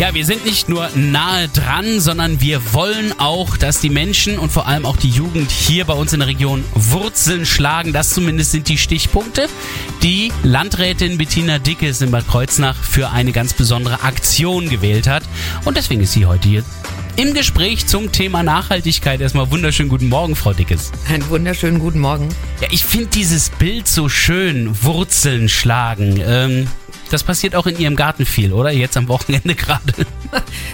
Ja, wir sind nicht nur nahe dran, sondern wir wollen auch, dass die Menschen und vor allem auch die Jugend hier bei uns in der Region Wurzeln schlagen. Das zumindest sind die Stichpunkte, die Landrätin Bettina Dickes in Bad Kreuznach für eine ganz besondere Aktion gewählt hat. Und deswegen ist sie heute hier im Gespräch zum Thema Nachhaltigkeit. Erstmal wunderschönen guten Morgen, Frau Dickes. Einen wunderschönen guten Morgen. Ja, ich finde dieses Bild so schön, Wurzeln schlagen. Ähm, das passiert auch in Ihrem Garten viel, oder? Jetzt am Wochenende gerade.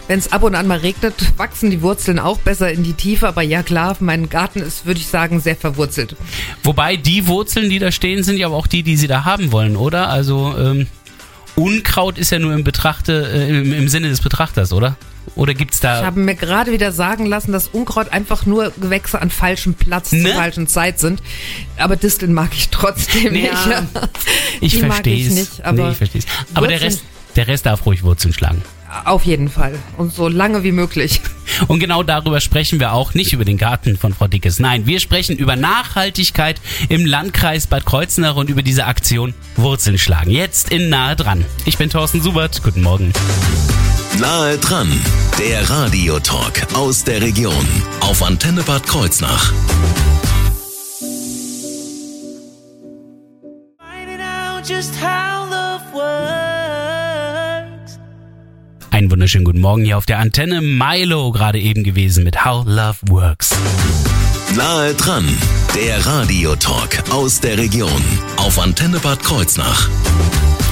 Wenn es ab und an mal regnet, wachsen die Wurzeln auch besser in die Tiefe. Aber ja klar, mein Garten ist, würde ich sagen, sehr verwurzelt. Wobei die Wurzeln, die da stehen, sind ja aber auch die, die Sie da haben wollen, oder? Also ähm, Unkraut ist ja nur im, Betrachte, äh, im, im Sinne des Betrachters, oder? Oder gibt's da. Ich habe mir gerade wieder sagen lassen, dass Unkraut einfach nur Gewächse an falschem Platz Ne? zur falschen Zeit sind. Aber Disteln mag ich trotzdem Ja, nicht. ich verstehe es. nicht, aber nee, ich verstehe es. Aber der Rest, der Rest darf ruhig Wurzeln schlagen. Auf jeden Fall. Und so lange wie möglich. Und genau darüber sprechen wir auch, nicht über den Garten von Frau Dickes. Nein, wir sprechen über Nachhaltigkeit im Landkreis Bad Kreuznach und über diese Aktion Wurzeln schlagen. Jetzt in Nahe dran. Ich bin Thorsten Subert. Guten Morgen. Nahe dran, der Radiotalk aus der Region auf Antenne Bad Kreuznach. Einen wunderschönen guten Morgen hier auf der Antenne. Milo gerade eben gewesen mit How Love Works. Nahe dran, der Radiotalk aus der Region auf Antenne Bad Kreuznach.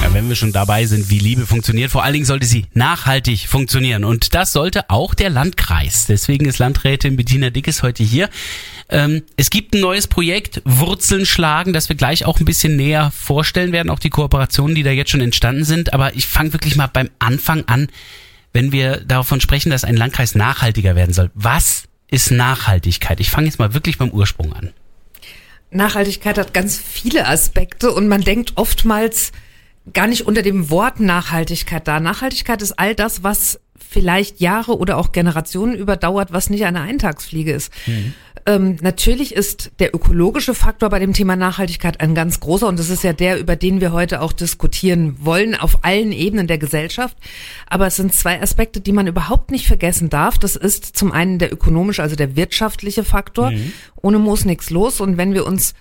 Ja, wenn wir schon dabei sind, wie Liebe funktioniert, vor allen Dingen sollte sie nachhaltig funktionieren. Und das sollte auch der Landkreis. Deswegen ist Landrätin Bettina Dickes heute hier. Ähm, es gibt ein neues Projekt, Wurzeln schlagen, das wir gleich auch ein bisschen näher vorstellen werden, auch die Kooperationen, die da jetzt schon entstanden sind. Aber ich fange wirklich mal beim Anfang an, wenn wir davon sprechen, dass ein Landkreis nachhaltiger werden soll. Was ist Nachhaltigkeit? Ich fange jetzt mal wirklich beim Ursprung an. Nachhaltigkeit hat ganz viele Aspekte und man denkt oftmals gar nicht unter dem Wort Nachhaltigkeit da. Nachhaltigkeit ist all das, was vielleicht Jahre oder auch Generationen überdauert, was nicht eine Eintagsfliege ist. Ähm, natürlich ist der ökologische Faktor bei dem Thema Nachhaltigkeit ein ganz großer und das ist ja der, über den wir heute auch diskutieren wollen, auf allen Ebenen der Gesellschaft. Aber es sind zwei Aspekte, die man überhaupt nicht vergessen darf. Das ist zum einen der ökonomische, also der wirtschaftliche Faktor. Ohne Moos nichts los. Und wenn wir uns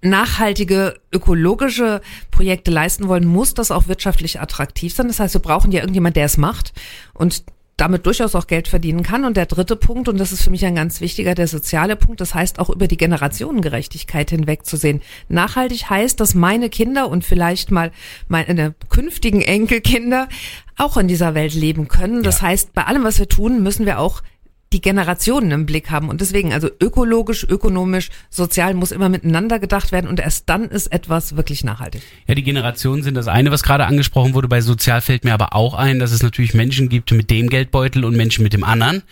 nachhaltige ökologische Projekte leisten wollen, muss das auch wirtschaftlich attraktiv sein. Das heißt, wir brauchen ja irgendjemand, der es macht und damit durchaus auch Geld verdienen kann. Und der dritte Punkt, und das ist für mich ein ganz wichtiger, der soziale Punkt, das heißt auch über die Generationengerechtigkeit hinwegzusehen. Nachhaltig heißt, dass meine Kinder und vielleicht mal meine künftigen Enkelkinder auch in dieser Welt leben können. Das heißt, bei allem, was wir tun, müssen wir auch die Generationen im Blick haben. Und deswegen, also ökologisch, ökonomisch, sozial muss immer miteinander gedacht werden und erst dann ist etwas wirklich nachhaltig. Ja, die Generationen sind das eine, was gerade angesprochen wurde. Bei Sozial fällt mir aber auch ein, dass es natürlich Menschen gibt mit dem Geldbeutel und Menschen mit dem anderen.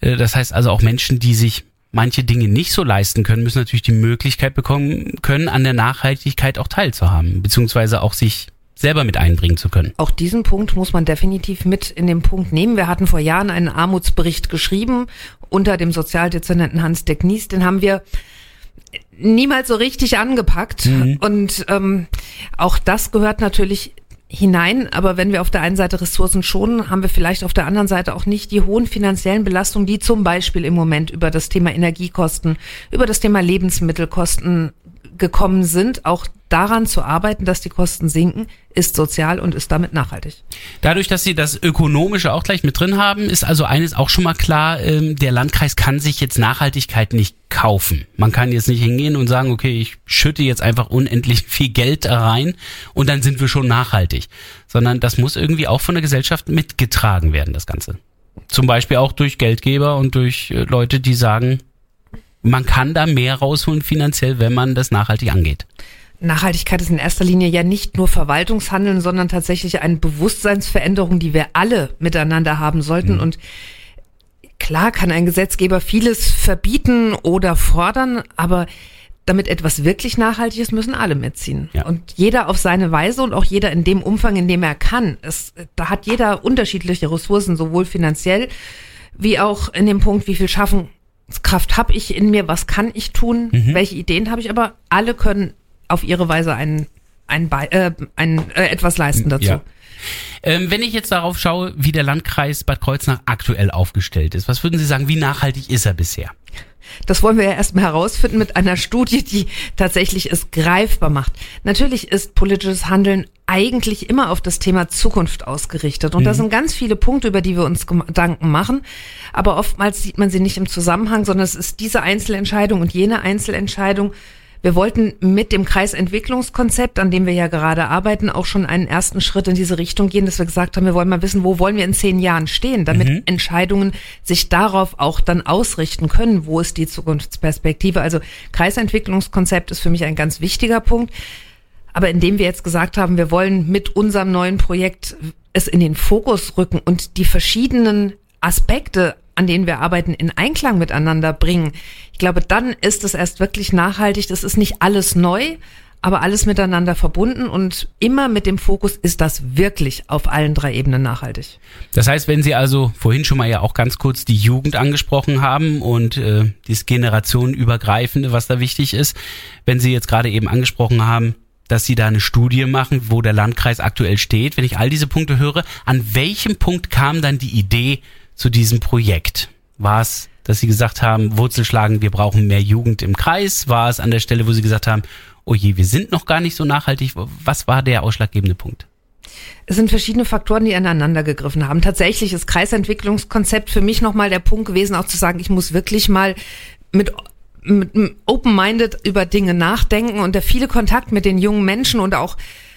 Äh, Das heißt also auch Menschen, die sich manche Dinge nicht so leisten können, müssen natürlich die Möglichkeit bekommen können, an der Nachhaltigkeit auch teilzuhaben, beziehungsweise auch sich selber mit einbringen zu können. Auch diesen Punkt muss man definitiv mit in den Punkt nehmen. Wir hatten vor Jahren einen Armutsbericht geschrieben unter dem Sozialdezernenten Hans de Knies. Den haben wir niemals so richtig angepackt. Und ähm, auch das gehört natürlich hinein. Aber wenn wir auf der einen Seite Ressourcen schonen, haben wir vielleicht auf der anderen Seite auch nicht die hohen finanziellen Belastungen, die zum Beispiel im Moment über das Thema Energiekosten, über das Thema Lebensmittelkosten gekommen sind, auch daran zu arbeiten, dass die Kosten sinken, ist sozial und ist damit nachhaltig. Dadurch, dass Sie das Ökonomische auch gleich mit drin haben, ist also eines auch schon mal klar, ähm, der Landkreis kann sich jetzt Nachhaltigkeit nicht kaufen. Man kann jetzt nicht hingehen und sagen, okay, ich schütte jetzt einfach unendlich viel Geld rein und dann sind wir schon nachhaltig. Sondern das muss irgendwie auch von der Gesellschaft mitgetragen werden, das Ganze. Zum Beispiel auch durch Geldgeber und durch äh, Leute, die sagen, man kann da mehr rausholen finanziell, wenn man das nachhaltig angeht. Nachhaltigkeit ist in erster Linie ja nicht nur Verwaltungshandeln, sondern tatsächlich eine Bewusstseinsveränderung, die wir alle miteinander haben sollten. Und klar kann ein Gesetzgeber vieles verbieten oder fordern, aber damit etwas wirklich nachhaltig ist, müssen alle mitziehen. Ja. Und jeder auf seine Weise und auch jeder in dem Umfang, in dem er kann. Es, da hat jeder unterschiedliche Ressourcen, sowohl finanziell wie auch in dem Punkt, wie viel Schaffenskraft habe ich in mir, was kann ich tun, welche Ideen habe ich, aber alle können auf ihre Weise ein, ein, äh, ein äh, etwas leisten dazu. Ja. Ähm, wenn ich jetzt darauf schaue, wie der Landkreis Bad Kreuznach aktuell aufgestellt ist, was würden Sie sagen, wie nachhaltig ist er bisher? Das wollen wir ja erstmal herausfinden mit einer Studie, die tatsächlich es greifbar macht. Natürlich ist politisches Handeln eigentlich immer auf das Thema Zukunft ausgerichtet. Und da sind ganz viele Punkte, über die wir uns Gedanken machen. Aber oftmals sieht man sie nicht im Zusammenhang, sondern es ist diese Einzelentscheidung und jene Einzelentscheidung. Wir wollten mit dem Kreisentwicklungskonzept, an dem wir ja gerade arbeiten, auch schon einen ersten Schritt in diese Richtung gehen, dass wir gesagt haben, wir wollen mal wissen, wo wollen wir in zehn Jahren stehen, damit Entscheidungen sich darauf auch dann ausrichten können, wo ist die Zukunftsperspektive. Also Kreisentwicklungskonzept ist für mich ein ganz wichtiger Punkt. Aber indem wir jetzt gesagt haben, wir wollen mit unserem neuen Projekt es in den Fokus rücken und die verschiedenen Aspekte, an denen wir arbeiten, in Einklang miteinander bringen, ich glaube, dann ist es erst wirklich nachhaltig. Das ist nicht alles neu, aber alles miteinander verbunden und immer mit dem Fokus, ist das wirklich auf allen drei Ebenen nachhaltig. Das heißt, wenn Sie also vorhin schon mal ja auch ganz kurz die Jugend angesprochen haben und äh, dieses generationenübergreifende, was da wichtig ist, wenn Sie jetzt gerade eben angesprochen haben, dass Sie da eine Studie machen, wo der Landkreis aktuell steht, wenn ich all diese Punkte höre, an welchem Punkt kam dann die Idee zu diesem Projekt? War es, dass Sie gesagt haben, Wurzelschlagen, wir brauchen mehr Jugend im Kreis? War es an der Stelle, wo Sie gesagt haben, oh je, wir sind noch gar nicht so nachhaltig? Was war der ausschlaggebende Punkt? Es sind verschiedene Faktoren, die aneinander gegriffen haben. Tatsächlich ist Kreisentwicklungskonzept für mich nochmal der Punkt gewesen, auch zu sagen, ich muss wirklich mal mit open-minded über Dinge nachdenken und der viele Kontakt mit den jungen Menschen und auch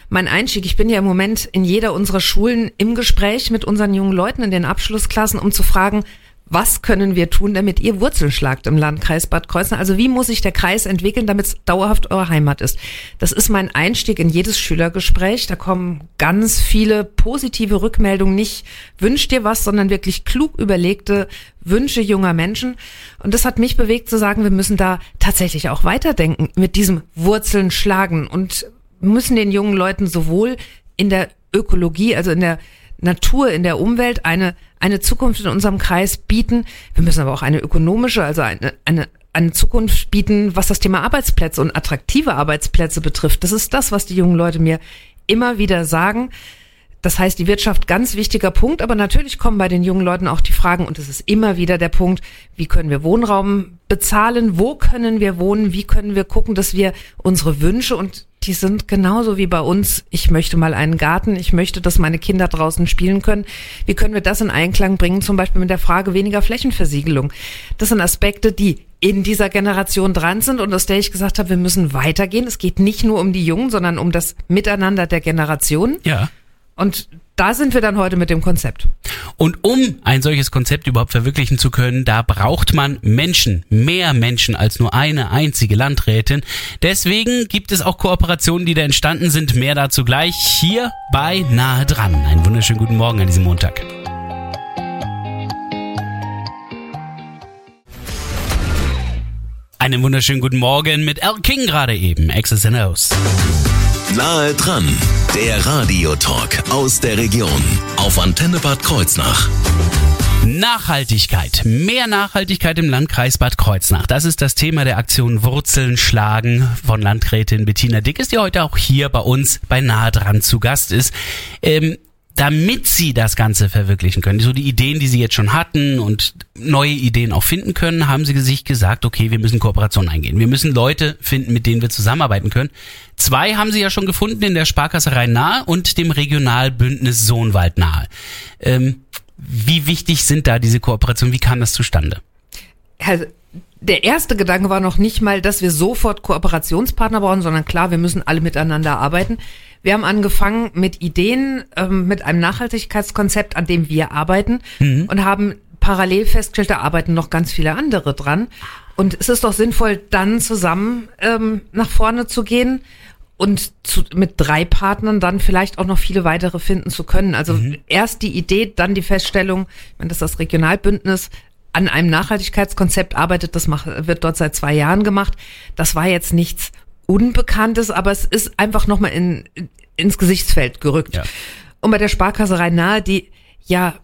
mein Einstieg. Ich bin ja im Moment in jeder unserer Schulen im Gespräch mit unseren jungen Leuten in den Abschlussklassen, um zu fragen, was können wir tun, damit ihr Wurzeln schlagt im Landkreis Bad Kreuznach? Also wie muss sich der Kreis entwickeln, damit es dauerhaft eure Heimat ist? Das ist mein Einstieg in jedes Schülergespräch. Da kommen ganz viele positive Rückmeldungen. Nicht wünsch dir was, sondern wirklich klug überlegte Wünsche junger Menschen. Und das hat mich bewegt zu sagen, wir müssen da tatsächlich auch weiterdenken mit diesem Wurzeln schlagen und müssen den jungen Leuten sowohl in der Ökologie, also in der Natur, in der Umwelt eine, eine Zukunft in unserem Kreis bieten. Wir müssen aber auch eine ökonomische, also eine, eine, eine Zukunft bieten, was das Thema Arbeitsplätze und attraktive Arbeitsplätze betrifft. Das ist das, was die jungen Leute mir immer wieder sagen. Das heißt, die Wirtschaft ganz wichtiger Punkt, aber natürlich kommen bei den jungen Leuten auch die Fragen und es ist immer wieder der Punkt, wie können wir Wohnraum bezahlen, wo können wir wohnen, wie können wir gucken, dass wir unsere Wünsche und die sind genauso wie bei uns. Ich möchte mal einen Garten. Ich möchte, dass meine Kinder draußen spielen können. Wie können wir das in Einklang bringen? Zum Beispiel mit der Frage weniger Flächenversiegelung. Das sind Aspekte, die in dieser Generation dran sind und aus der ich gesagt habe, wir müssen weitergehen. Es geht nicht nur um die Jungen, sondern um das Miteinander der Generationen. Ja. Und da sind wir dann heute mit dem Konzept. Und um ein solches Konzept überhaupt verwirklichen zu können, da braucht man Menschen, mehr Menschen als nur eine einzige Landrätin. Deswegen gibt es auch Kooperationen, die da entstanden sind. Mehr dazu gleich hier bei Nahe dran. Einen wunderschönen guten Morgen an diesem Montag. Einen wunderschönen guten Morgen mit Al King gerade eben. X's and O's. Nahe dran, der Radiotalk aus der Region auf Antenne Bad Kreuznach. Nachhaltigkeit. Mehr Nachhaltigkeit im Landkreis Bad Kreuznach. Das ist das Thema der Aktion Wurzeln schlagen von Landrätin Bettina Dick, ist die heute auch hier bei uns bei Nahe dran zu Gast ist. Ähm, damit sie das Ganze verwirklichen können, so die Ideen, die sie jetzt schon hatten und neue Ideen auch finden können, haben sie sich gesagt, okay, wir müssen Kooperationen eingehen. Wir müssen Leute finden, mit denen wir zusammenarbeiten können. Zwei haben sie ja schon gefunden in der Sparkasse Rhein-Nahe und dem Regionalbündnis Sohnwald nahe. Ähm, wie wichtig sind da diese Kooperationen? Wie kam das zustande? Also, der erste Gedanke war noch nicht mal, dass wir sofort Kooperationspartner brauchen, sondern klar, wir müssen alle miteinander arbeiten. Wir haben angefangen mit Ideen, ähm, mit einem Nachhaltigkeitskonzept, an dem wir arbeiten und haben parallel festgestellt, da arbeiten noch ganz viele andere dran. Und es ist doch sinnvoll, dann zusammen ähm, nach vorne zu gehen und zu, mit drei Partnern dann vielleicht auch noch viele weitere finden zu können. Also erst die Idee, dann die Feststellung, wenn das das Regionalbündnis an einem Nachhaltigkeitskonzept arbeitet. Das macht, wird dort seit zwei Jahren gemacht. Das war jetzt nichts Unbekanntes, aber es ist einfach nochmal in, ins Gesichtsfeld gerückt. Ja. Und bei der Sparkasse Rhein-Nahe, die ja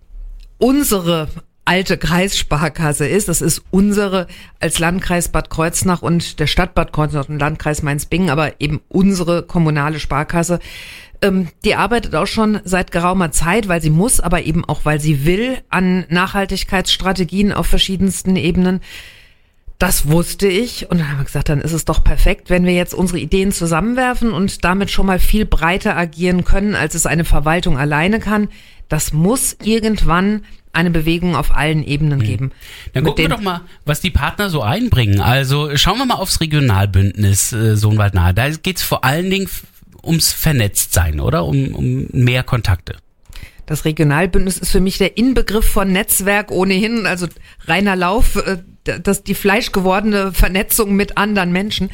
unsere alte Kreissparkasse ist, das ist unsere als Landkreis Bad Kreuznach und der Stadt Bad Kreuznach und Landkreis Mainz-Bingen, aber eben unsere kommunale Sparkasse, ähm, die arbeitet auch schon seit geraumer Zeit, weil sie muss, aber eben auch weil sie will, an Nachhaltigkeitsstrategien auf verschiedensten Ebenen. Das wusste ich und dann haben wir gesagt, dann ist es doch perfekt, wenn wir jetzt unsere Ideen zusammenwerfen und damit schon mal viel breiter agieren können, als es eine Verwaltung alleine kann. Das muss irgendwann eine Bewegung auf allen Ebenen geben. Dann Mit gucken wir doch mal, was die Partner so einbringen. Also schauen wir mal aufs Regionalbündnis äh, Sohnwald nahe. Da geht's vor allen Dingen ums Vernetztsein, oder? Um, um mehr Kontakte. Das Regionalbündnis ist für mich der Inbegriff von Netzwerk ohnehin, also reiner Lauf, äh, das die fleischgewordene Vernetzung mit anderen Menschen.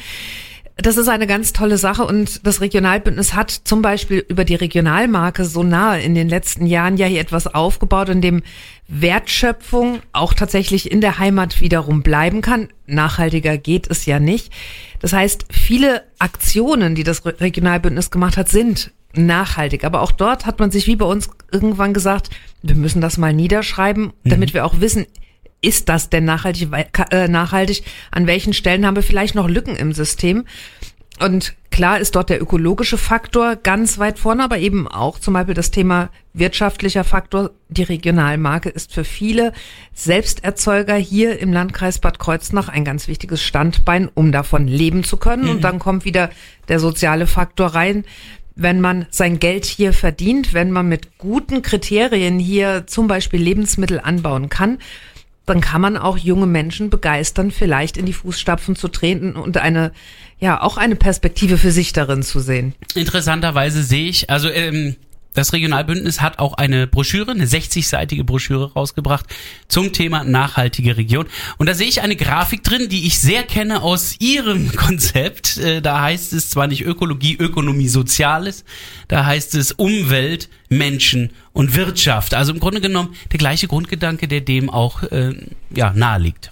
Das ist eine ganz tolle Sache und das Regionalbündnis hat zum Beispiel über die Regionalmarke so nahe in den letzten Jahren ja hier etwas aufgebaut, in dem Wertschöpfung auch tatsächlich in der Heimat wiederum bleiben kann. Nachhaltiger geht es ja nicht. Das heißt, viele Aktionen, die das Re- Regionalbündnis gemacht hat, sind nachhaltig. Aber auch dort hat man sich wie bei uns irgendwann gesagt, wir müssen das mal niederschreiben, damit wir auch wissen, ist das denn nachhaltig, äh, nachhaltig? An welchen Stellen haben wir vielleicht noch Lücken im System? Und klar ist dort der ökologische Faktor ganz weit vorne, aber eben auch zum Beispiel das Thema wirtschaftlicher Faktor. Die Regionalmarke ist für viele Selbsterzeuger hier im Landkreis Bad Kreuznach ein ganz wichtiges Standbein, um davon leben zu können. Und dann kommt wieder der soziale Faktor rein. Wenn man sein Geld hier verdient, wenn man mit guten Kriterien hier zum Beispiel Lebensmittel anbauen kann, dann kann man auch junge Menschen begeistern, vielleicht in die Fußstapfen zu treten und eine, ja, auch eine Perspektive für sich darin zu sehen. Interessanterweise sehe ich, also ähm, das Regionalbündnis hat auch eine Broschüre, eine 60-seitige Broschüre rausgebracht zum Thema nachhaltige Region. Und da sehe ich eine Grafik drin, die ich sehr kenne aus ihrem Konzept. Äh, Da heißt es zwar nicht Ökologie, Ökonomie, Soziales, da heißt es Umwelt, Menschen und Wirtschaft. Also im Grunde genommen der gleiche Grundgedanke, der dem auch äh, ja, nahe liegt.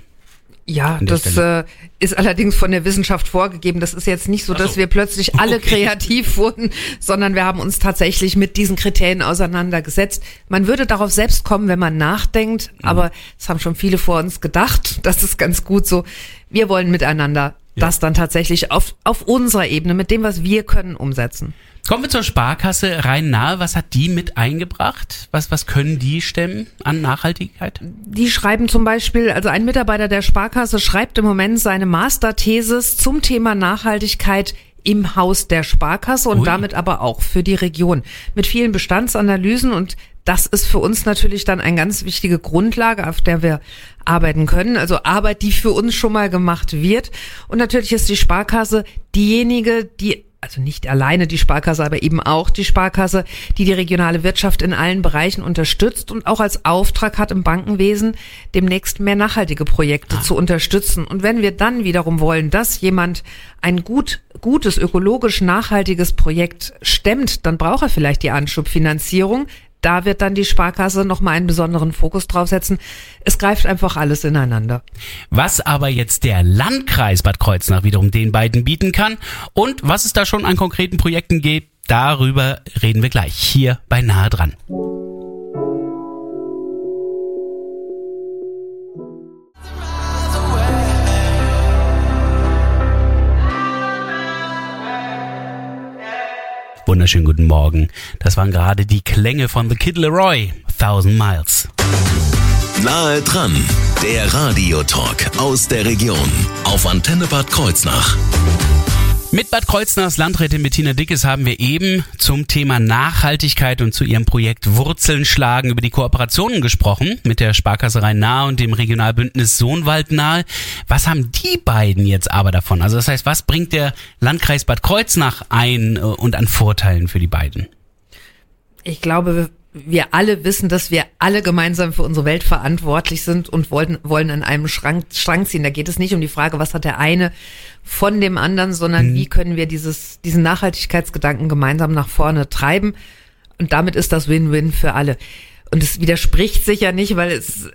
Ja, das äh, ist allerdings von der Wissenschaft vorgegeben. Das ist jetzt nicht so, Ach so. dass wir plötzlich alle Okay. kreativ wurden, sondern wir haben uns tatsächlich mit diesen Kriterien auseinandergesetzt. Man würde darauf selbst kommen, wenn man nachdenkt, Mhm. aber es haben schon viele vor uns gedacht. Das ist ganz gut so. Wir wollen miteinander das dann tatsächlich auf, auf unserer Ebene, mit dem, was wir können, umsetzen. Kommen wir zur Sparkasse Rhein-Nahe. Was hat die mit eingebracht? Was, was können die stemmen an Nachhaltigkeit? Die schreiben zum Beispiel, also ein Mitarbeiter der Sparkasse schreibt im Moment seine Masterthesis zum Thema Nachhaltigkeit im Haus der Sparkasse und Ui. damit aber auch für die Region. Mit vielen Bestandsanalysen und das ist für uns natürlich dann eine ganz wichtige Grundlage, auf der wir arbeiten können. Also Arbeit, die für uns schon mal gemacht wird. Und natürlich ist die Sparkasse diejenige, die also nicht alleine die Sparkasse, aber eben auch die Sparkasse, die die regionale Wirtschaft in allen Bereichen unterstützt und auch als Auftrag hat im Bankenwesen, demnächst mehr nachhaltige Projekte zu unterstützen. Und wenn wir dann wiederum wollen, dass jemand ein gut, gutes, ökologisch nachhaltiges Projekt stemmt, dann braucht er vielleicht die Anschubfinanzierung. Da wird dann die Sparkasse nochmal einen besonderen Fokus drauf setzen. Es greift einfach alles ineinander. Was aber jetzt der Landkreis Bad Kreuznach wiederum den beiden bieten kann und was es da schon an konkreten Projekten gibt, darüber reden wir gleich hier bei Nahe dran. Wunderschönen guten Morgen. Das waren gerade die Klänge von The Kid Leroy, Thousand Miles. Nahe dran, der Radiotalk aus der Region auf Antenne Bad Kreuznach. Mit Bad Kreuznachs Landrätin Bettina Dickes haben wir eben zum Thema Nachhaltigkeit und zu ihrem Projekt Wurzeln schlagen über die Kooperationen gesprochen mit der Sparkasse Rhein-Nahe und dem Regionalbündnis Sohnwald nahe. Was haben die beiden jetzt aber davon? Also das heißt, was bringt der Landkreis Bad Kreuznach ein äh, und an Vorteilen für die beiden? Ich glaube, wir- alle wissen, dass wir alle gemeinsam für unsere Welt verantwortlich sind und wollen, wollen an einem Schrank, Schrank ziehen. Da geht es nicht um die Frage, was hat der eine von dem anderen, sondern wie können wir dieses, diesen Nachhaltigkeitsgedanken gemeinsam nach vorne treiben. Und damit ist das Win-Win für alle. Und es widerspricht sich ja nicht, weil es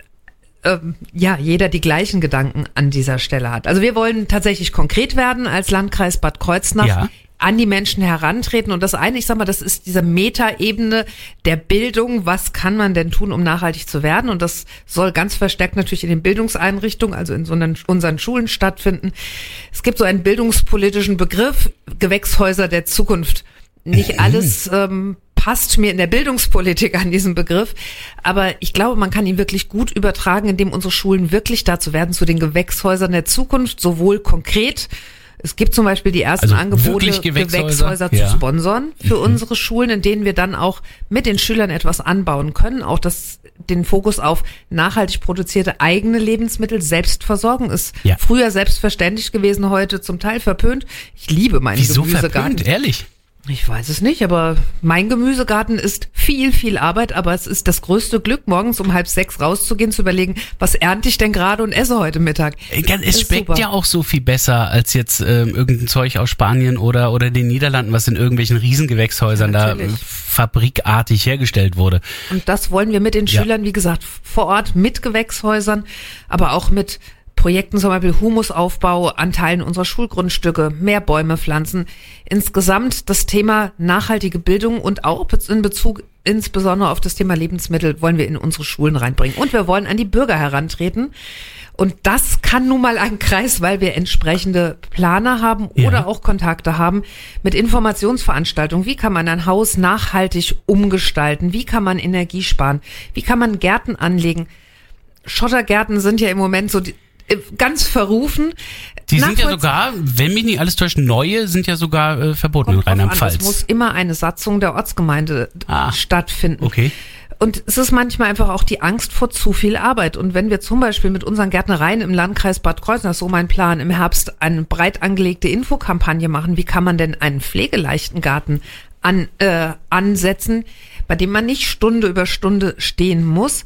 ähm, ja jeder die gleichen Gedanken an dieser Stelle hat. Also wir wollen tatsächlich konkret werden als Landkreis Bad Kreuznach. Ja. An die Menschen herantreten. Und das eine, ich sag mal, das ist diese Metaebene der Bildung. Was kann man denn tun, um nachhaltig zu werden? Und das soll ganz verstärkt natürlich in den Bildungseinrichtungen, also in so einen, unseren Schulen stattfinden. Es gibt so einen bildungspolitischen Begriff, Gewächshäuser der Zukunft. Nicht alles ähm, passt mir in der Bildungspolitik an diesen Begriff, aber ich glaube, man kann ihn wirklich gut übertragen, indem unsere Schulen wirklich dazu werden, zu den Gewächshäusern der Zukunft, sowohl konkret es gibt zum Beispiel die ersten Also Angebote, Gewächshäuser? Gewächshäuser Ja. Mhm. zu sponsern für unsere Schulen, in denen wir dann auch mit den Schülern etwas anbauen können. Auch das, den Fokus auf nachhaltig produzierte eigene Lebensmittel, Selbstversorgung ist Ja. früher selbstverständlich gewesen, heute zum Teil verpönt. Ich liebe meinen Wieso Gemüsegarten. verpönt? Ehrlich? Ich weiß es nicht, aber mein Gemüsegarten ist viel, viel Arbeit, aber es ist das größte Glück, morgens um halb sechs rauszugehen, zu überlegen, was ernte ich denn gerade und esse heute Mittag. Es schmeckt super. ja auch so viel besser als jetzt ähm, irgendein Zeug aus Spanien oder oder den Niederlanden, was in irgendwelchen Riesengewächshäusern da Natürlich. äh, fabrikartig hergestellt wurde. Und das wollen wir mit den Ja. Schülern, wie gesagt, vor Ort mit Gewächshäusern, aber auch mit Projekten, zum Beispiel Humusaufbau an Teilen unserer Schulgrundstücke, mehr Bäume pflanzen. Insgesamt das Thema nachhaltige Bildung und auch in Bezug insbesondere auf das Thema Lebensmittel wollen wir in unsere Schulen reinbringen. Und wir wollen an die Bürger herantreten. Und das kann nun mal ein Kreis, weil wir entsprechende Planer haben Ja. oder auch Kontakte haben mit Informationsveranstaltungen. Wie kann man ein Haus nachhaltig umgestalten? Wie kann man Energie sparen? Wie kann man Gärten anlegen? Schottergärten sind ja im Moment so die, ganz verrufen. Die sind ja sogar, wenn mich nicht alles täuscht, neue sind ja sogar äh, verboten in Rheinland-Pfalz. Es muss immer eine Satzung der Ortsgemeinde Ah. stattfinden. Okay. Und es ist manchmal einfach auch die Angst vor zu viel Arbeit. Und wenn wir zum Beispiel mit unseren Gärtnereien im Landkreis Bad Kreuznach, so mein Plan, im Herbst eine breit angelegte Infokampagne machen, wie kann man denn einen pflegeleichten Garten an, äh, ansetzen, bei dem man nicht Stunde über Stunde stehen muss,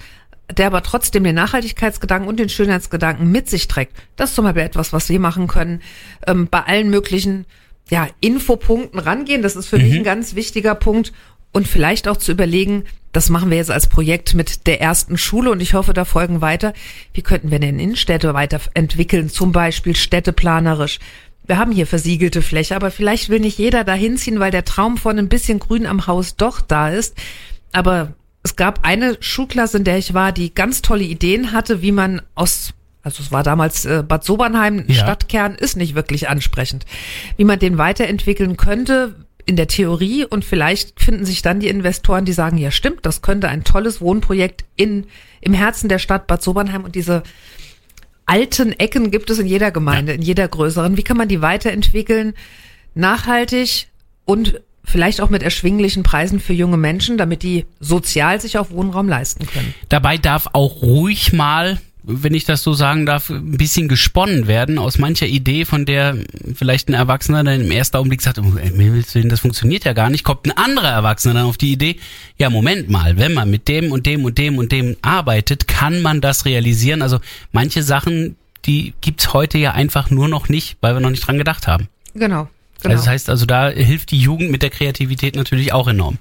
der aber trotzdem den Nachhaltigkeitsgedanken und den Schönheitsgedanken mit sich trägt. Das ist zum Beispiel etwas, was wir machen können, ähm, bei allen möglichen ja, Infopunkten rangehen. Das ist für mich ein ganz wichtiger Punkt. Und vielleicht auch zu überlegen, das machen wir jetzt als Projekt mit der ersten Schule und ich hoffe, da folgen weiter. Wie könnten wir denn Innenstädte weiterentwickeln, zum Beispiel städteplanerisch? Wir haben hier versiegelte Fläche, aber vielleicht will nicht jeder da hinziehen, weil der Traum von ein bisschen Grün am Haus doch da ist. Aber es gab eine Schulklasse, in der ich war, die ganz tolle Ideen hatte, wie man aus also es war damals äh, Bad Sobernheim, Ja. Stadtkern ist nicht wirklich ansprechend. Wie man den weiterentwickeln könnte in der Theorie und vielleicht finden sich dann die Investoren, die sagen, ja stimmt, das könnte ein tolles Wohnprojekt in, im Herzen der Stadt Bad Sobernheim und diese alten Ecken gibt es in jeder Gemeinde, in jeder größeren. Wie kann man die weiterentwickeln? Nachhaltig und vielleicht auch mit erschwinglichen Preisen für junge Menschen, damit die sozial sich auch Wohnraum leisten können. Dabei darf auch ruhig mal, wenn ich das so sagen darf, ein bisschen gesponnen werden aus mancher Idee, von der vielleicht ein Erwachsener dann im ersten Augenblick sagt, oh, mir willst du denn, das funktioniert ja gar nicht, kommt ein anderer Erwachsener dann auf die Idee, ja Moment mal, wenn man mit dem und dem und dem und dem arbeitet, kann man das realisieren. Also manche Sachen, die gibt's heute ja einfach nur noch nicht, weil wir noch nicht dran gedacht haben. Genau. Genau. Also das heißt also, da hilft die Jugend mit der Kreativität natürlich auch enorm.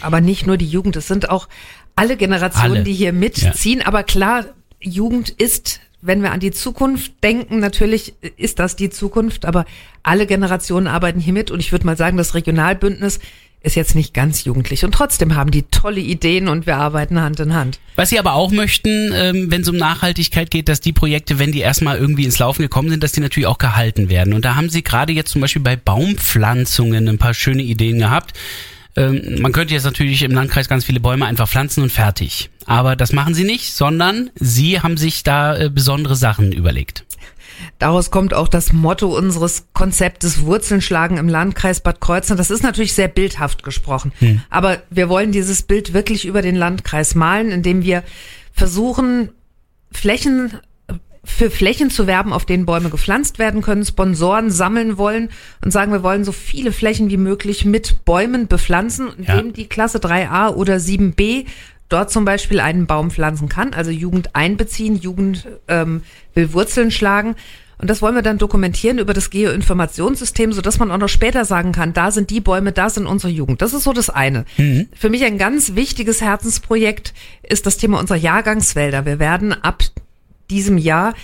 Aber nicht nur die Jugend, es sind auch alle Generationen, Alle. die hier mitziehen. Aber klar, Jugend ist, wenn wir an die Zukunft denken, natürlich ist das die Zukunft, aber alle Generationen arbeiten hier mit und ich würde mal sagen, das Regionalbündnis ist jetzt nicht ganz jugendlich und trotzdem haben die tolle Ideen und wir arbeiten Hand in Hand. Was sie aber auch möchten, ähm, wenn es um Nachhaltigkeit geht, dass die Projekte, wenn die erstmal irgendwie ins Laufen gekommen sind, dass die natürlich auch gehalten werden. Und da haben sie gerade jetzt zum Beispiel bei Baumpflanzungen ein paar schöne Ideen gehabt. Ähm, man könnte jetzt natürlich im Landkreis ganz viele Bäume einfach pflanzen und fertig. Aber das machen sie nicht, sondern sie haben sich da äh, besondere Sachen überlegt. Daraus kommt auch das Motto unseres Konzeptes Wurzeln schlagen im Landkreis Bad Kreuznach. Das ist natürlich sehr bildhaft gesprochen. Aber wir wollen dieses Bild wirklich über den Landkreis malen, indem wir versuchen, Flächen für Flächen zu werben, auf denen Bäume gepflanzt werden können, Sponsoren sammeln wollen und sagen, wir wollen so viele Flächen wie möglich mit Bäumen bepflanzen, indem Ja. die Klasse 3a oder 7b dort zum Beispiel einen Baum pflanzen kann, also Jugend einbeziehen, Jugend ähm, will Wurzeln schlagen. Und das wollen wir dann dokumentieren über das Geoinformationssystem, sodass man auch noch später sagen kann, da sind die Bäume, da sind unsere Jugend. Das ist so das eine. Für mich ein ganz wichtiges Herzensprojekt ist das Thema unserer Jahrgangswälder. Wir werden ab diesem Jahr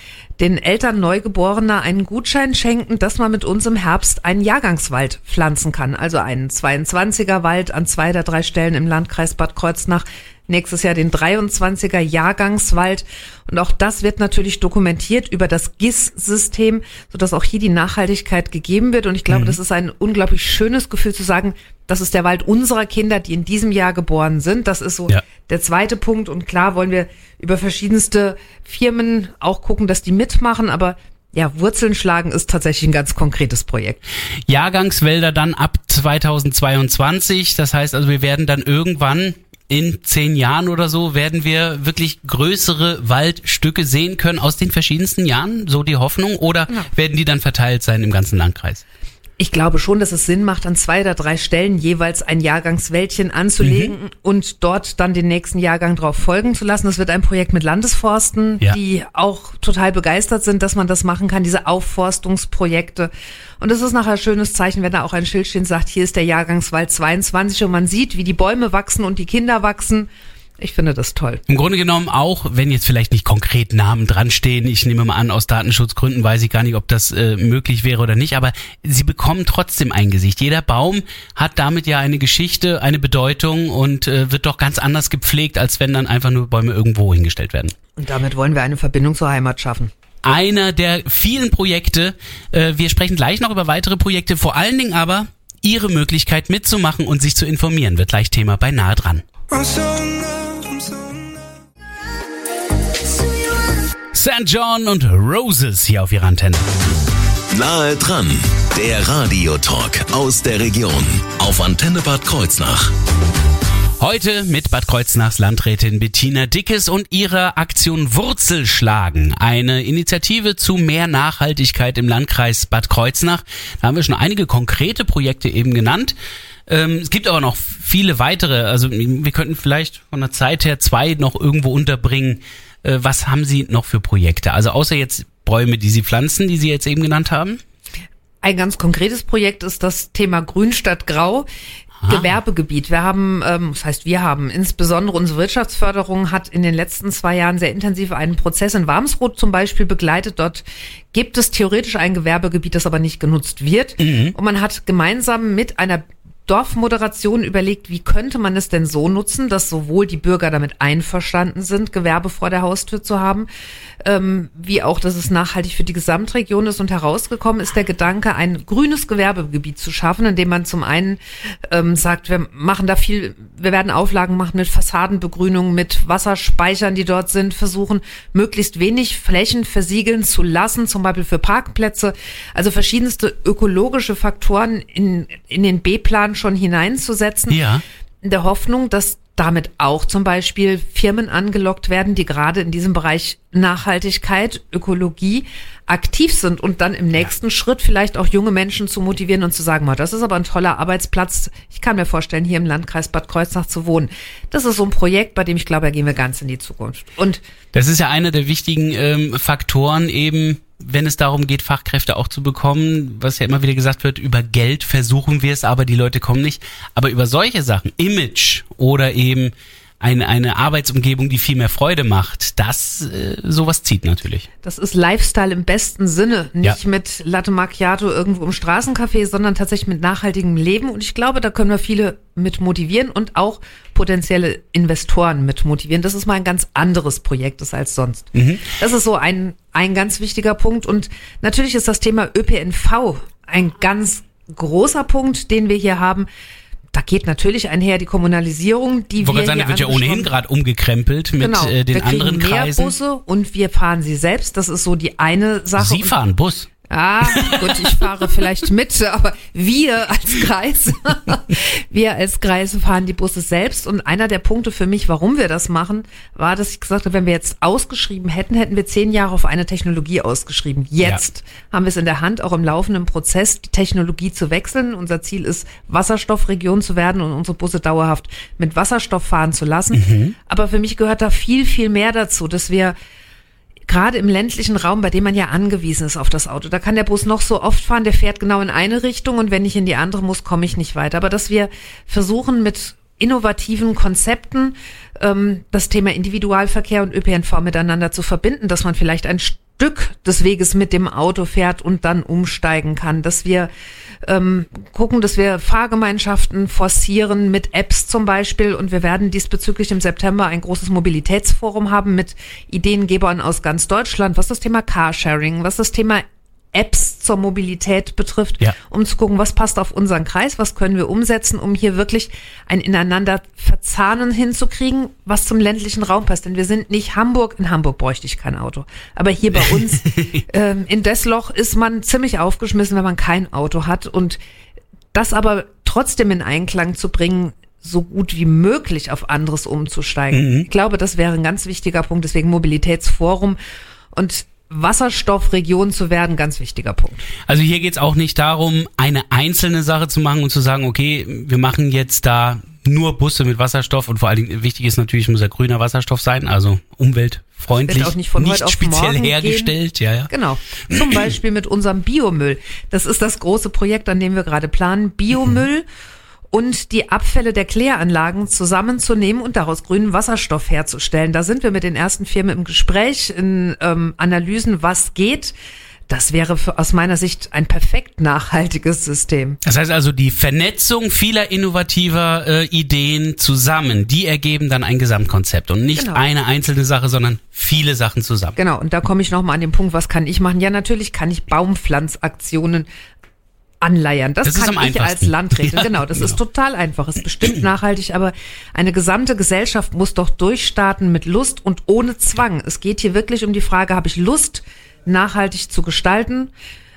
den Eltern Neugeborener einen Gutschein schenken, dass man mit uns im Herbst einen Jahrgangswald pflanzen kann. Also einen 22er Wald an zwei der drei Stellen im Landkreis Bad Kreuznach. Nächstes Jahr den 23er Jahrgangswald. Und auch das wird natürlich dokumentiert über das GIS-System, sodass auch hier die Nachhaltigkeit gegeben wird. Und ich glaube, das ist ein unglaublich schönes Gefühl zu sagen, das ist der Wald unserer Kinder, die in diesem Jahr geboren sind. Das ist so Ja. der zweite Punkt. Und klar wollen wir über verschiedenste Firmen auch gucken, dass die mitmachen. Aber ja, Wurzeln schlagen ist tatsächlich ein ganz konkretes Projekt. Jahrgangswälder dann ab 2022. Das heißt also, wir werden dann irgendwann in zehn Jahren oder so werden wir wirklich größere Waldstücke sehen können aus den verschiedensten Jahren, so die Hoffnung, oder werden die dann verteilt sein im ganzen Landkreis? Ich glaube schon, dass es Sinn macht, an zwei oder drei Stellen jeweils ein Jahrgangswäldchen anzulegen Mhm. und dort dann den nächsten Jahrgang drauf folgen zu lassen. Das wird ein Projekt mit Landesforsten, Ja. die auch total begeistert sind, dass man das machen kann, diese Aufforstungsprojekte. Und es ist nachher ein schönes Zeichen, wenn da auch ein Schild steht und sagt, hier ist der Jahrgangswald 22 und man sieht, wie die Bäume wachsen und die Kinder wachsen. Ich finde das toll. Im Grunde genommen auch, wenn jetzt vielleicht nicht konkret Namen dran stehen, ich nehme mal an, aus Datenschutzgründen weiß ich gar nicht, ob das äh, möglich wäre oder nicht, aber sie bekommen trotzdem ein Gesicht. Jeder Baum hat damit ja eine Geschichte, eine Bedeutung und äh, wird doch ganz anders gepflegt, als wenn dann einfach nur Bäume irgendwo hingestellt werden. Und damit wollen wir eine Verbindung zur Heimat schaffen. einer der vielen Projekte. Äh, wir sprechen gleich noch über weitere Projekte, vor allen Dingen aber Ihre Möglichkeit mitzumachen und sich zu informieren, wird gleich Thema bei Nahe dran. St. John und Roses hier auf Ihrer Antenne. Nahe dran, der Radiotalk aus der Region auf Antenne Bad Kreuznach. Heute mit Bad Kreuznachs Landrätin Bettina Dickes und ihrer Aktion Wurzel schlagen. Eine Initiative zu mehr Nachhaltigkeit im Landkreis Bad Kreuznach. Da haben wir schon einige konkrete Projekte eben genannt. Ähm, es gibt aber noch viele weitere. Also wir könnten vielleicht von der Zeit her zwei noch irgendwo unterbringen. Äh, was haben Sie noch für Projekte? Also außer jetzt Bäume, die Sie pflanzen, die Sie jetzt eben genannt haben? Ein ganz konkretes Projekt ist das Thema Grün statt Grau. Gewerbegebiet. Wir haben, ähm, das heißt, wir haben insbesondere unsere Wirtschaftsförderung hat in den letzten zwei Jahren sehr intensiv einen Prozess in Warmsroth zum Beispiel begleitet. Dort gibt es theoretisch ein Gewerbegebiet, das aber nicht genutzt wird. Und man hat gemeinsam mit einer Dorfmoderation überlegt, wie könnte man es denn so nutzen, dass sowohl die Bürger damit einverstanden sind, Gewerbe vor der Haustür zu haben, ähm, wie auch, dass es nachhaltig für die Gesamtregion ist. Und herausgekommen ist der Gedanke, ein grünes Gewerbegebiet zu schaffen, indem man zum einen ähm, sagt, wir machen da viel, wir werden Auflagen machen mit Fassadenbegrünung, mit Wasserspeichern, die dort sind, versuchen möglichst wenig Flächen versiegeln zu lassen, zum Beispiel für Parkplätze. Also verschiedenste ökologische Faktoren in, in den B-Plan schon hineinzusetzen Ja. in der Hoffnung, dass damit auch zum Beispiel Firmen angelockt werden, die gerade in diesem Bereich Nachhaltigkeit, Ökologie aktiv sind und dann im nächsten Schritt vielleicht auch junge Menschen zu motivieren und zu sagen, "Ma, das ist aber ein toller Arbeitsplatz. Ich kann mir vorstellen, hier im Landkreis Bad Kreuznach zu wohnen. Das ist so ein Projekt, bei dem ich glaube, da gehen wir ganz in die Zukunft. Und Das ist ja einer der wichtigen ähm, Faktoren eben, wenn es darum geht, Fachkräfte auch zu bekommen, was ja immer wieder gesagt wird, über Geld versuchen wir es, aber die Leute kommen nicht. Aber über solche Sachen, Image oder eben eine, eine Arbeitsumgebung, die viel mehr Freude macht, das, äh, sowas zieht natürlich. Das ist Lifestyle im besten Sinne. Nicht Ja. mit Latte Macchiato irgendwo im Straßencafé, sondern tatsächlich mit nachhaltigem Leben. Und ich glaube, da können wir viele mit motivieren und auch potenzielle Investoren mit motivieren. Das ist mal ein ganz anderes Projekt ist als sonst. Das ist so ein, ein ganz wichtiger Punkt. Und natürlich ist das Thema ÖPNV ein ganz großer Punkt, den wir hier haben. Da geht natürlich einher die Kommunalisierung, die wollte wir sagen, hier wird ja ohnehin gerade umgekrempelt mit genau. äh, den wir anderen mehr Kreisen. Busse und wir fahren sie selbst. Das ist so die eine Sache. Sie fahren Bus. Ah, gut, ich fahre vielleicht mit, aber wir als Kreis, wir als Kreis fahren die Busse selbst. Und einer der Punkte für mich, warum wir das machen, war, dass ich gesagt habe, wenn wir jetzt ausgeschrieben hätten, hätten wir zehn Jahre auf eine Technologie ausgeschrieben. Jetzt haben wir es in der Hand, auch im laufenden Prozess, die Technologie zu wechseln. Unser Ziel ist, Wasserstoffregion zu werden und unsere Busse dauerhaft mit Wasserstoff fahren zu lassen. Aber für mich gehört da viel, viel mehr dazu, dass wir gerade im ländlichen Raum, bei dem man ja angewiesen ist auf das Auto, da kann der Bus noch so oft fahren, der fährt genau in eine Richtung und wenn ich in die andere muss, komme ich nicht weiter. Aber dass wir versuchen mit innovativen Konzepten, ähm, das Thema Individualverkehr und ÖPNV miteinander zu verbinden, dass man vielleicht ein Stück des Weges mit dem Auto fährt und dann umsteigen kann, dass wir ähm, gucken, dass wir Fahrgemeinschaften forcieren mit Apps zum Beispiel. Und wir werden diesbezüglich im September ein großes Mobilitätsforum haben mit Ideengebern aus ganz Deutschland, was das Thema Carsharing, was das Thema Apps zur Mobilität betrifft, Ja. um zu gucken, was passt auf unseren Kreis, was können wir umsetzen, um hier wirklich ein ineinander verzahnen hinzukriegen, was zum ländlichen Raum passt. Denn wir sind nicht Hamburg. In Hamburg bräuchte ich kein Auto. Aber hier bei uns ähm, in Desloch ist man ziemlich aufgeschmissen, wenn man kein Auto hat. Und das aber trotzdem in Einklang zu bringen, so gut wie möglich auf anderes umzusteigen. Ich glaube, das wäre ein ganz wichtiger Punkt. Deswegen Mobilitätsforum und Wasserstoffregion zu werden, ganz wichtiger Punkt. Also hier geht's auch nicht darum, eine einzelne Sache zu machen und zu sagen, okay, wir machen jetzt da nur Busse mit Wasserstoff und vor allen Dingen wichtig ist natürlich, muss ja grüner Wasserstoff sein, also umweltfreundlich, auch nicht von auf speziell hergestellt, ja, ja. Genau. Zum Beispiel mit unserem Biomüll. Das ist das große Projekt, an dem wir gerade planen. Biomüll und die Abfälle der Kläranlagen zusammenzunehmen und daraus grünen Wasserstoff herzustellen. Da sind wir mit den ersten Firmen im Gespräch, in ähm, Analysen, was geht. Das wäre für, aus meiner Sicht ein perfekt nachhaltiges System. Das heißt also, die Vernetzung vieler innovativer äh, Ideen zusammen, die ergeben dann ein Gesamtkonzept und nicht Genau. eine einzelne Sache, sondern viele Sachen zusammen. Genau, und da komme ich nochmal an den Punkt, was kann ich machen? Ja, natürlich kann ich Baumpflanzaktionen anleiern. Das, Das ist kann ich als. Landrätin. Ja, genau, das ist genau. total einfach. Es ist bestimmt nachhaltig, aber eine gesamte Gesellschaft muss doch durchstarten mit Lust und ohne Zwang. Es geht hier wirklich um die Frage, habe ich Lust, nachhaltig zu gestalten?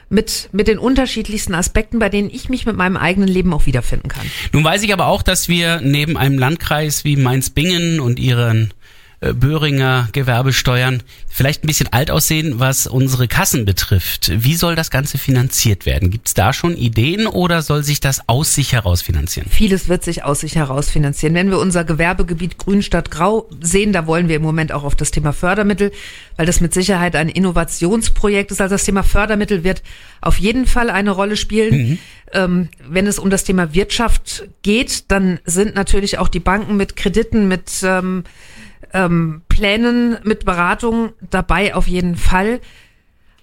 Mit, mit den unterschiedlichsten Aspekten, bei denen ich mich mit meinem eigenen Leben auch wiederfinden kann. Nun weiß ich aber auch, dass wir neben einem Landkreis wie Mainz-Bingen und ihren Böhringer Gewerbesteuern vielleicht ein bisschen alt aussehen, was unsere Kassen betrifft. Wie soll das Ganze finanziert werden? Gibt es da schon Ideen oder soll sich das aus sich heraus finanzieren? Vieles wird sich aus sich heraus finanzieren. Wenn wir unser Gewerbegebiet Grünstadt Grau sehen, da wollen wir im Moment auch auf das Thema Fördermittel, weil das mit Sicherheit ein Innovationsprojekt ist. Also das Thema Fördermittel wird auf jeden Fall eine Rolle spielen. Ähm, wenn es um das Thema Wirtschaft geht, dann sind natürlich auch die Banken mit Krediten, mit ähm, ähm, Plänen, mit Beratung dabei auf jeden Fall.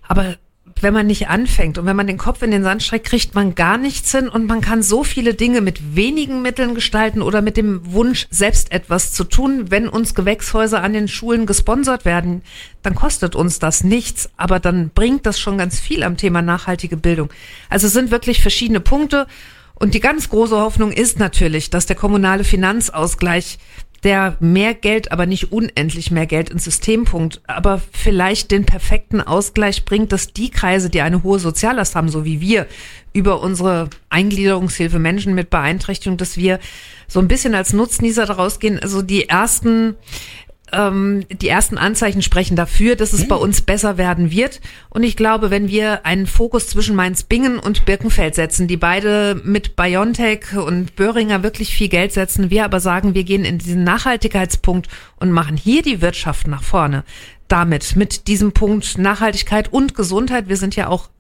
Aber wenn man nicht anfängt und wenn man den Kopf in den Sand streckt, kriegt man gar nichts hin und man kann so viele Dinge mit wenigen Mitteln gestalten oder mit dem Wunsch, selbst etwas zu tun. Wenn uns Gewächshäuser an den Schulen gesponsert werden, dann kostet uns das nichts, aber dann bringt das schon ganz viel am Thema nachhaltige Bildung. Also es sind wirklich verschiedene Punkte und die ganz große Hoffnung ist natürlich, dass der kommunale Finanzausgleich der mehr Geld, aber nicht unendlich mehr Geld ins System punkt, aber vielleicht den perfekten Ausgleich bringt, dass die Kreise, die eine hohe Soziallast haben, so wie wir, über unsere Eingliederungshilfe Menschen mit Beeinträchtigung, dass wir so ein bisschen als Nutznießer daraus gehen. Also die ersten ähm, die ersten Anzeichen sprechen dafür, dass es bei uns besser werden wird. Und ich glaube, wenn wir einen Fokus zwischen Mainz-Bingen und Birkenfeld setzen, die beide mit Biontech und Böhringer wirklich viel Geld setzen, wir aber sagen, wir gehen in diesen Nachhaltigkeitspunkt und machen hier die Wirtschaft nach vorne. Damit, mit diesem Punkt Nachhaltigkeit und Gesundheit, wir sind ja auch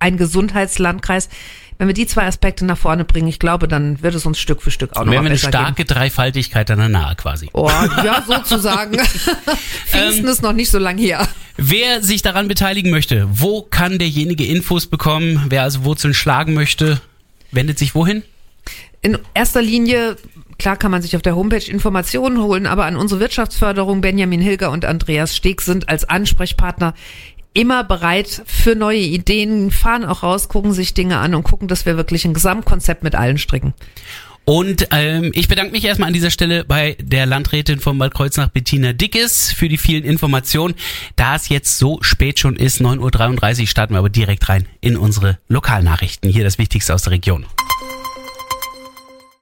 ein Gesundheitslandkreis. Wenn wir die zwei Aspekte nach vorne bringen, ich glaube, dann wird es uns Stück für Stück auch noch Wir haben eine starke Dreifaltigkeit dann nahe quasi. Oh, ja, sozusagen. Pfingsten ist noch nicht so lang her. Wer sich daran beteiligen möchte, wo kann derjenige Infos bekommen? Wer also Wurzeln schlagen möchte, wendet sich wohin? In erster Linie, klar kann man sich auf der Homepage Informationen holen, aber an unsere Wirtschaftsförderung Benjamin Hilger und Andreas Steg sind als Ansprechpartner immer bereit für neue Ideen, fahren auch raus, gucken sich Dinge an und gucken, dass wir wirklich ein Gesamtkonzept mit allen stricken. Und ähm, ich bedanke mich erstmal an dieser Stelle bei der Landrätin von Bad Kreuznach, Bettina Dickes, für die vielen Informationen. Da es jetzt so spät schon ist, 9.33 Uhr, starten wir aber direkt rein in unsere Lokalnachrichten. Hier das Wichtigste aus der Region.